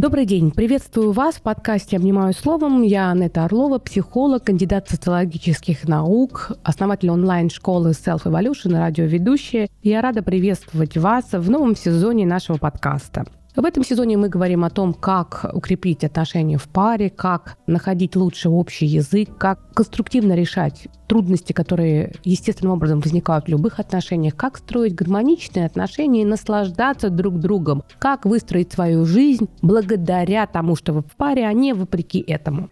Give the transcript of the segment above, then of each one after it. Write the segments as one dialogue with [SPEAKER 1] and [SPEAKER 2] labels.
[SPEAKER 1] Добрый день. Приветствую вас в подкасте «Обнимаю словом». Я Анетта Орлова, психолог, кандидат социологических наук, основатель онлайн-школы Self Evolution, радиоведущая. Я рада приветствовать вас в новом сезоне нашего подкаста. В этом сезоне мы говорим о том, как укрепить отношения в паре, как находить лучше общий язык, как конструктивно решать трудности, которые естественным образом возникают в любых отношениях, как строить гармоничные отношения и наслаждаться друг другом, как выстроить свою жизнь благодаря тому, что вы в паре, а не вопреки этому.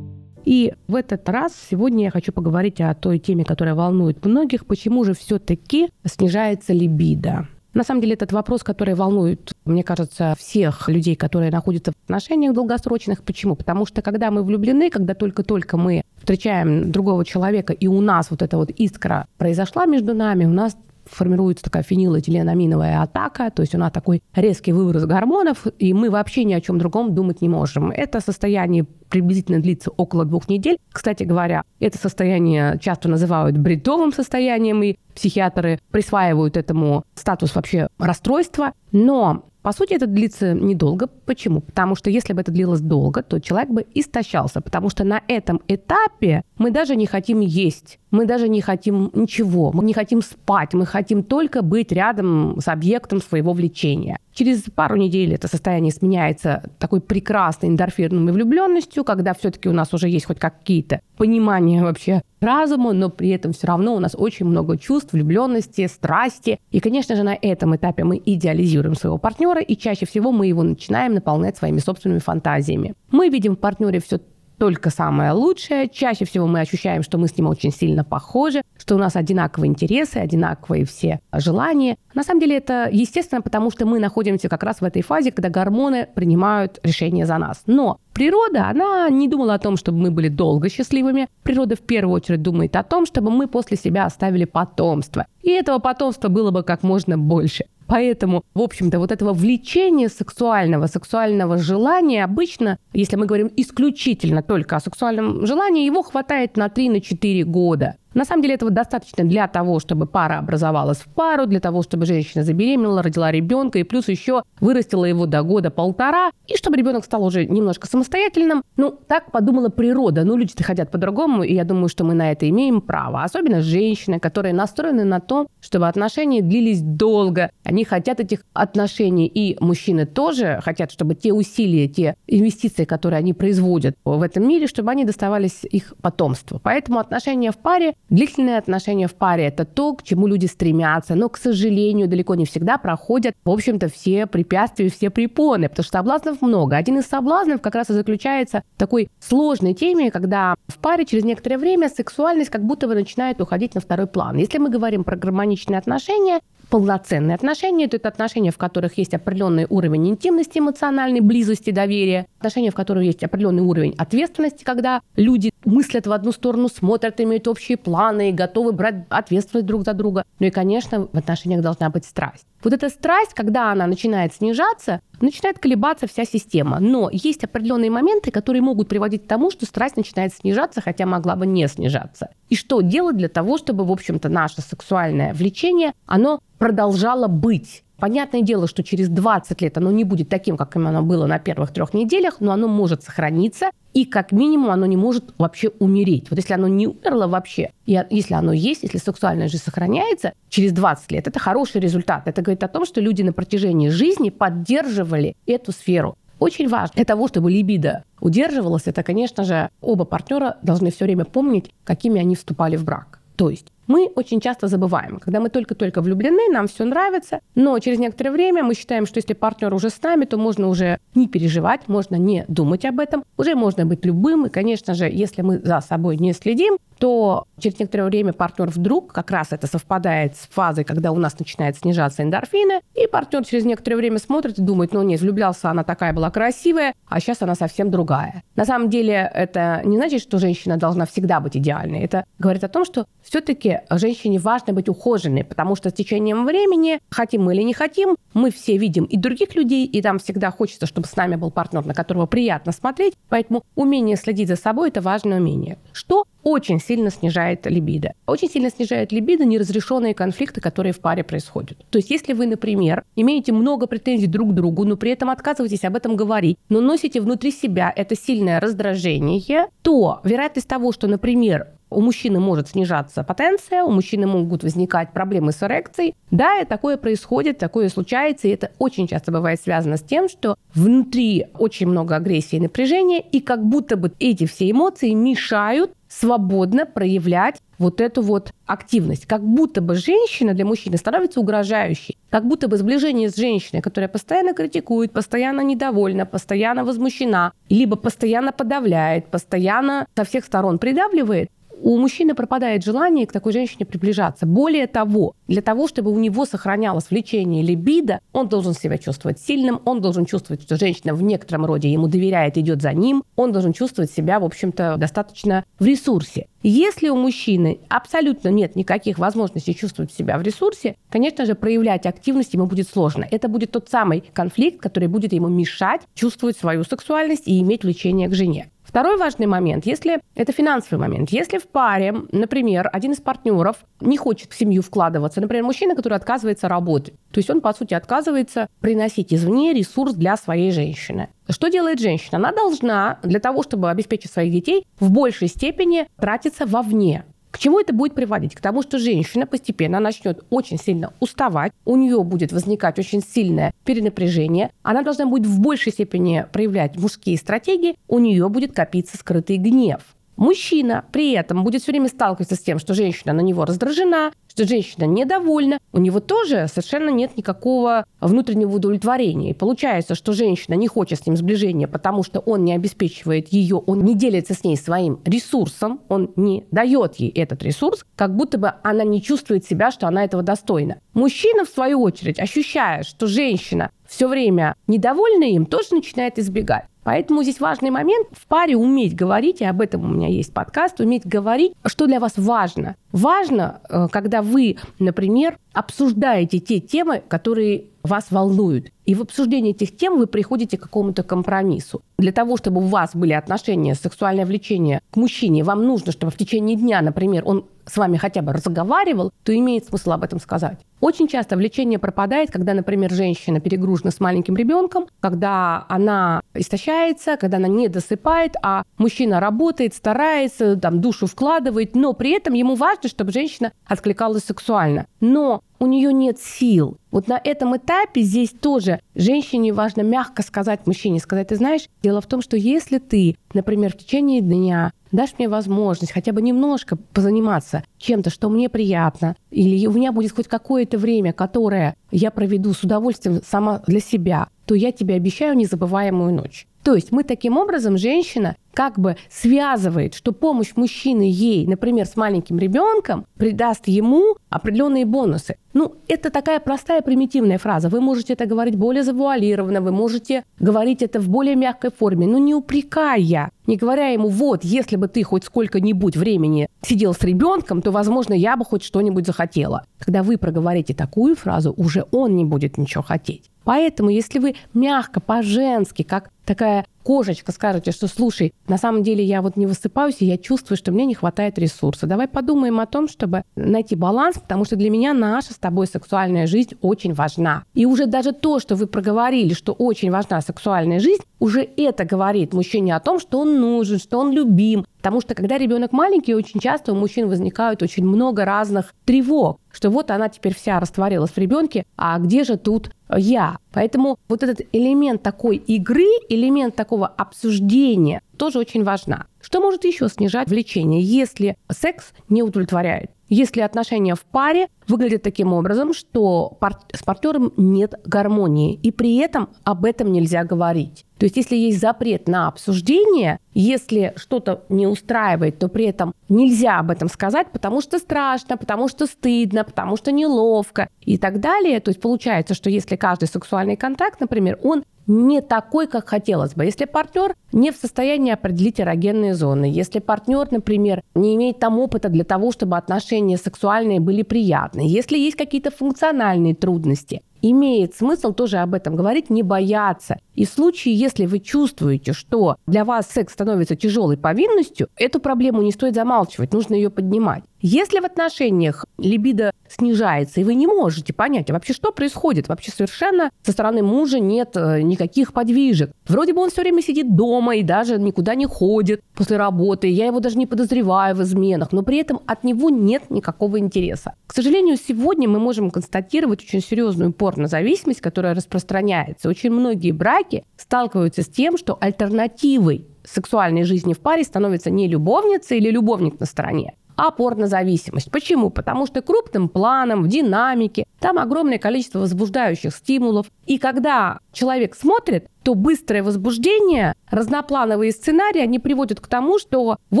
[SPEAKER 1] И в этот раз сегодня я хочу поговорить о той теме, которая волнует многих. Почему же все-таки снижается либидо? На самом деле этот вопрос, который волнует, мне кажется, всех людей, которые находятся в отношениях долгосрочных. Почему? Потому что когда мы влюблены, когда только-только мы встречаем другого человека, и у нас вот эта вот искра произошла между нами, у нас формируется такая фенилэтиленаминовая атака, то есть у нас такой резкий выброс гормонов, и мы вообще ни о чем другом думать не можем. Это состояние приблизительно длится около двух недель. Кстати говоря, это состояние часто называют бредовым состоянием, и психиатры присваивают этому статус вообще расстройства. Но по сути, это длится недолго. Почему? Потому что если бы это длилось долго, то человек бы истощался, потому что на этом этапе мы даже не хотим есть, мы даже не хотим ничего, мы не хотим спать, мы хотим только быть рядом с объектом своего влечения. Через пару недель это состояние сменяется такой прекрасной эндорфинной влюбленностью, когда все-таки у нас уже есть хоть какие-то понимания вообще разума, но при этом все равно у нас очень много чувств, влюбленности, страсти. И, конечно же, на этом этапе мы идеализируем своего партнера, и чаще всего мы его начинаем наполнять своими собственными фантазиями. Мы видим в партнере все только самое лучшее. Чаще всего мы ощущаем, что мы с ним очень сильно похожи, что у нас одинаковые интересы, одинаковые все желания. На самом деле это естественно, потому что мы находимся как раз в этой фазе, когда гормоны принимают решения за нас. Но природа, она не думала о том, чтобы мы были долго счастливыми. Природа в первую очередь думает о том, чтобы мы после себя оставили потомство. И этого потомства было бы как можно больше. Поэтому, в общем-то, вот этого влечения сексуального, сексуального желания обычно, если мы говорим исключительно только о сексуальном желании, его хватает на 3-4 года. На самом деле этого достаточно для того, чтобы пара образовалась в пару, для того, чтобы женщина забеременела, родила ребенка и плюс еще вырастила его до года-полтора, и чтобы ребенок стал уже немножко самостоятельным. Ну, так подумала природа. Ну, люди-то хотят по-другому, и я думаю, что мы на это имеем право. Особенно женщины, которые настроены на то, чтобы отношения длились долго. Они хотят этих отношений, и мужчины тоже хотят, чтобы те усилия, те инвестиции, которые они производят в этом мире, чтобы они доставались их потомству. Поэтому отношения в паре Длительные отношения в паре – это то, к чему люди стремятся, но, к сожалению, далеко не всегда проходят, в общем-то, все препятствия, все препоны, потому что соблазнов много. Один из соблазнов как раз и заключается в такой сложной теме, когда в паре через некоторое время сексуальность как будто бы начинает уходить на второй план. Если мы говорим про гармоничные отношения, полноценные отношения. Это отношения, в которых есть определенный уровень интимности, эмоциональной близости, доверия. Отношения, в которых есть определенный уровень ответственности, когда люди мыслят в одну сторону, смотрят, имеют общие планы и готовы брать ответственность друг за друга. Ну и, конечно, в отношениях должна быть страсть. Вот эта страсть, когда она начинает снижаться, начинает колебаться вся система. Но есть определенные моменты, которые могут приводить к тому, что страсть начинает снижаться, хотя могла бы не снижаться. И что делать для того, чтобы, в общем-то, наше сексуальное влечение, оно продолжало быть? Понятное дело, что через 20 лет оно не будет таким, каким оно было на первых трех неделях, но оно может сохраниться, и как минимум оно не может вообще умереть. Вот если оно не умерло вообще, и если оно есть, если сексуальная жизнь сохраняется через 20 лет, это хороший результат. Это говорит о том, что люди на протяжении жизни поддерживали эту сферу. Очень важно для того, чтобы либидо удерживалось, это, конечно же, оба партнера должны все время помнить, какими они вступали в брак. То есть мы очень часто забываем. Когда мы только-только влюблены, нам все нравится, но через некоторое время мы считаем, что если партнер уже с нами, то можно уже не переживать, можно не думать об этом, уже можно быть любым. И, конечно же, если мы за собой не следим, то через некоторое время партнер вдруг, как раз это совпадает с фазой, когда у нас начинает снижаться эндорфины, и партнер через некоторое время смотрит и думает, ну нет, влюблялся, она такая была красивая, а сейчас она совсем другая. На самом деле это не значит, что женщина должна всегда быть идеальной. Это говорит о том, что все-таки женщине важно быть ухоженной, потому что с течением времени, хотим мы или не хотим, мы все видим и других людей, и там всегда хочется, чтобы с нами был партнер, на которого приятно смотреть. Поэтому умение следить за собой – это важное умение. Что очень сильно снижает либидо. Очень сильно снижает либидо неразрешенные конфликты, которые в паре происходят. То есть если вы, например, имеете много претензий друг к другу, но при этом отказываетесь об этом говорить, но носите внутри себя это сильное раздражение, то вероятность того, что, например, у мужчины может снижаться потенция, у мужчины могут возникать проблемы с эрекцией. Да, и такое происходит, такое случается, и это очень часто бывает связано с тем, что внутри очень много агрессии и напряжения, и как будто бы эти все эмоции мешают свободно проявлять вот эту вот активность. Как будто бы женщина для мужчины становится угрожающей. Как будто бы сближение с женщиной, которая постоянно критикует, постоянно недовольна, постоянно возмущена, либо постоянно подавляет, постоянно со всех сторон придавливает, у мужчины пропадает желание к такой женщине приближаться. Более того, для того, чтобы у него сохранялось влечение либидо, он должен себя чувствовать сильным, он должен чувствовать, что женщина в некотором роде ему доверяет, идет за ним, он должен чувствовать себя, в общем-то, достаточно в ресурсе. Если у мужчины абсолютно нет никаких возможностей чувствовать себя в ресурсе, конечно же, проявлять активность ему будет сложно. Это будет тот самый конфликт, который будет ему мешать чувствовать свою сексуальность и иметь влечение к жене. Второй важный момент, если это финансовый момент, если в паре, например, один из партнеров не хочет в семью вкладываться, например, мужчина, который отказывается работать, то есть он, по сути, отказывается приносить извне ресурс для своей женщины. Что делает женщина? Она должна для того, чтобы обеспечить своих детей, в большей степени тратиться вовне. К чему это будет приводить? К тому, что женщина постепенно начнет очень сильно уставать, у нее будет возникать очень сильное перенапряжение, она должна будет в большей степени проявлять мужские стратегии, у нее будет копиться скрытый гнев. Мужчина при этом будет все время сталкиваться с тем, что женщина на него раздражена, что женщина недовольна, у него тоже совершенно нет никакого внутреннего удовлетворения. И получается, что женщина не хочет с ним сближения, потому что он не обеспечивает ее, он не делится с ней своим ресурсом, он не дает ей этот ресурс, как будто бы она не чувствует себя, что она этого достойна. Мужчина, в свою очередь, ощущая, что женщина все время недовольна им, тоже начинает избегать. Поэтому здесь важный момент в паре уметь говорить, и об этом у меня есть подкаст, уметь говорить, что для вас важно. Важно, э, когда вы, например, обсуждаете те темы, которые вас волнуют. И в обсуждении этих тем вы приходите к какому-то компромиссу. Для того, чтобы у вас были отношения, сексуальное влечение к мужчине, вам нужно, чтобы в течение дня, например, он с вами хотя бы разговаривал, то имеет смысл об этом сказать. Очень часто влечение пропадает, когда, например, женщина перегружена с маленьким ребенком, когда она истощается, когда она не досыпает, а мужчина работает, старается, там, душу вкладывает, но при этом ему важно, чтобы женщина откликалась сексуально. Но у нее нет сил. Вот на этом этапе здесь тоже женщине важно мягко сказать мужчине, сказать, ты знаешь, дело в том, что если ты, например, в течение дня дашь мне возможность хотя бы немножко позаниматься чем-то, что мне приятно, или у меня будет хоть какое-то время, которое я проведу с удовольствием сама для себя, то я тебе обещаю незабываемую ночь. То есть мы таким образом, женщина как бы связывает, что помощь мужчины ей, например, с маленьким ребенком, придаст ему определенные бонусы. Ну, это такая простая примитивная фраза. Вы можете это говорить более завуалированно, вы можете говорить это в более мягкой форме, но не упрекая, не говоря ему, вот, если бы ты хоть сколько-нибудь времени сидел с ребенком, то, возможно, я бы хоть что-нибудь захотела. Когда вы проговорите такую фразу, уже он не будет ничего хотеть. Поэтому, если вы мягко, по-женски, как такая кошечка скажете, что слушай, на самом деле я вот не высыпаюсь, и я чувствую, что мне не хватает ресурса. Давай подумаем о том, чтобы найти баланс, потому что для меня наша с тобой сексуальная жизнь очень важна. И уже даже то, что вы проговорили, что очень важна сексуальная жизнь, уже это говорит мужчине о том, что он нужен, что он любим. Потому что когда ребенок маленький, очень часто у мужчин возникают очень много разных тревог, что вот она теперь вся растворилась в ребенке, а где же тут я? Поэтому вот этот элемент такой игры, элемент такого обсуждения тоже очень важна. Что может еще снижать влечение, если секс не удовлетворяет? Если отношения в паре выглядят таким образом, что с партнером нет гармонии, и при этом об этом нельзя говорить. То есть если есть запрет на обсуждение, если что-то не устраивает, то при этом нельзя об этом сказать, потому что страшно, потому что стыдно, потому что неловко и так далее. То есть получается, что если каждый сексуальный контакт, например, он не такой, как хотелось бы. Если партнер не в состоянии определить эрогенные зоны, если партнер, например, не имеет там опыта для того, чтобы отношения сексуальные были приятны, если есть какие-то функциональные трудности, имеет смысл тоже об этом говорить, не бояться. И в случае, если вы чувствуете, что для вас секс становится тяжелой повинностью, эту проблему не стоит замалчивать, нужно ее поднимать. Если в отношениях либидо снижается, и вы не можете понять, а вообще что происходит, вообще совершенно со стороны мужа нет э, никаких подвижек. Вроде бы он все время сидит дома и даже никуда не ходит после работы, я его даже не подозреваю в изменах, но при этом от него нет никакого интереса. К сожалению, сегодня мы можем констатировать очень серьезную порнозависимость, которая распространяется. Очень многие браки сталкиваются с тем, что альтернативой сексуальной жизни в паре становится не любовница или любовник на стороне, а порнозависимость. Почему? Потому что крупным планом, в динамике, там огромное количество возбуждающих стимулов. И когда человек смотрит, то быстрое возбуждение, разноплановые сценарии, они приводят к тому, что, в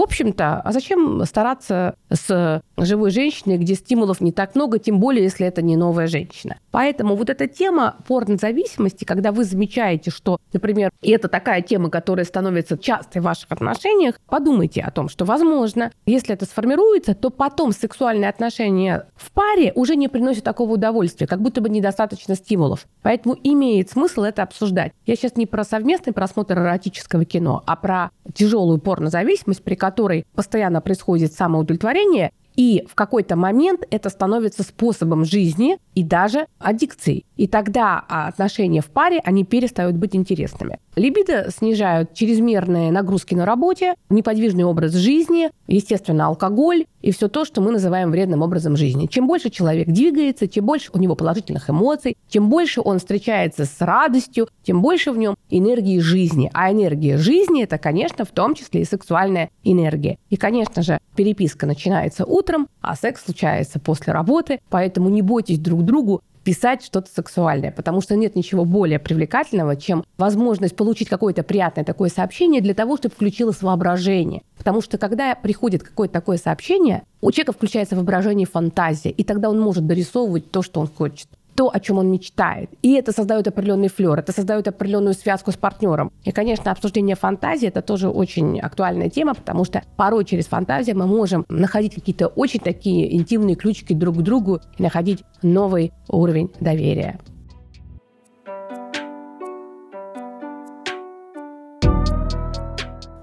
[SPEAKER 1] общем-то, а зачем стараться с живой женщиной, где стимулов не так много, тем более, если это не новая женщина. Поэтому вот эта тема порнозависимости, когда вы замечаете, что, например, и это такая тема, которая становится частой в ваших отношениях, подумайте о том, что, возможно, если это сформируется, то потом сексуальные отношения в паре уже не приносят такого удовольствия как будто бы недостаточно стимулов. Поэтому имеет смысл это обсуждать. Я сейчас не про совместный просмотр эротического кино, а про тяжелую порнозависимость, при которой постоянно происходит самоудовлетворение, и в какой-то момент это становится способом жизни и даже аддикцией. И тогда отношения в паре, они перестают быть интересными. Либидо снижают чрезмерные нагрузки на работе, неподвижный образ жизни, естественно, алкоголь и все то, что мы называем вредным образом жизни. Чем больше человек двигается, тем больше у него положительных эмоций, чем больше он встречается с радостью, тем больше в нем энергии жизни. А энергия жизни – это, конечно, в том числе и сексуальная энергия. И, конечно же, переписка начинается утром, а секс случается после работы, поэтому не бойтесь друг другу писать что-то сексуальное, потому что нет ничего более привлекательного, чем возможность получить какое-то приятное такое сообщение для того, чтобы включилось воображение. Потому что когда приходит какое-то такое сообщение, у человека включается воображение и фантазия, и тогда он может дорисовывать то, что он хочет то, о чем он мечтает. И это создает определенный флер, это создает определенную связку с партнером. И, конечно, обсуждение фантазии это тоже очень актуальная тема, потому что порой через фантазию мы можем находить какие-то очень такие интимные ключики друг к другу и находить новый уровень доверия.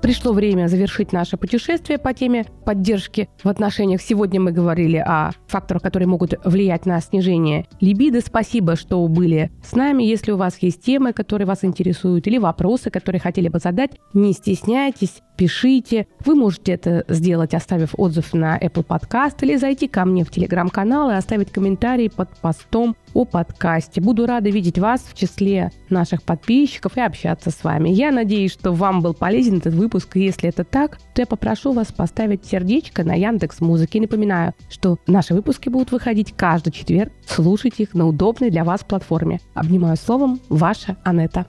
[SPEAKER 1] Пришло время завершить наше путешествие по теме поддержки в отношениях. Сегодня мы говорили о факторах, которые могут влиять на снижение либидо. Спасибо, что были с нами. Если у вас есть темы, которые вас интересуют, или вопросы, которые хотели бы задать, не стесняйтесь, пишите. Вы можете это сделать, оставив отзыв на Apple Podcast или зайти ко мне в Telegram-канал и оставить комментарий под постом о подкасте. Буду рада видеть вас в числе наших подписчиков и общаться с вами. Я надеюсь, что вам был полезен этот выпуск, если это так, то я попрошу вас поставить сердечко на Яндекс Музыке. Напоминаю, что наши выпуски будут выходить каждый четверг. Слушайте их на удобной для вас платформе. Обнимаю словом, ваша Анетта.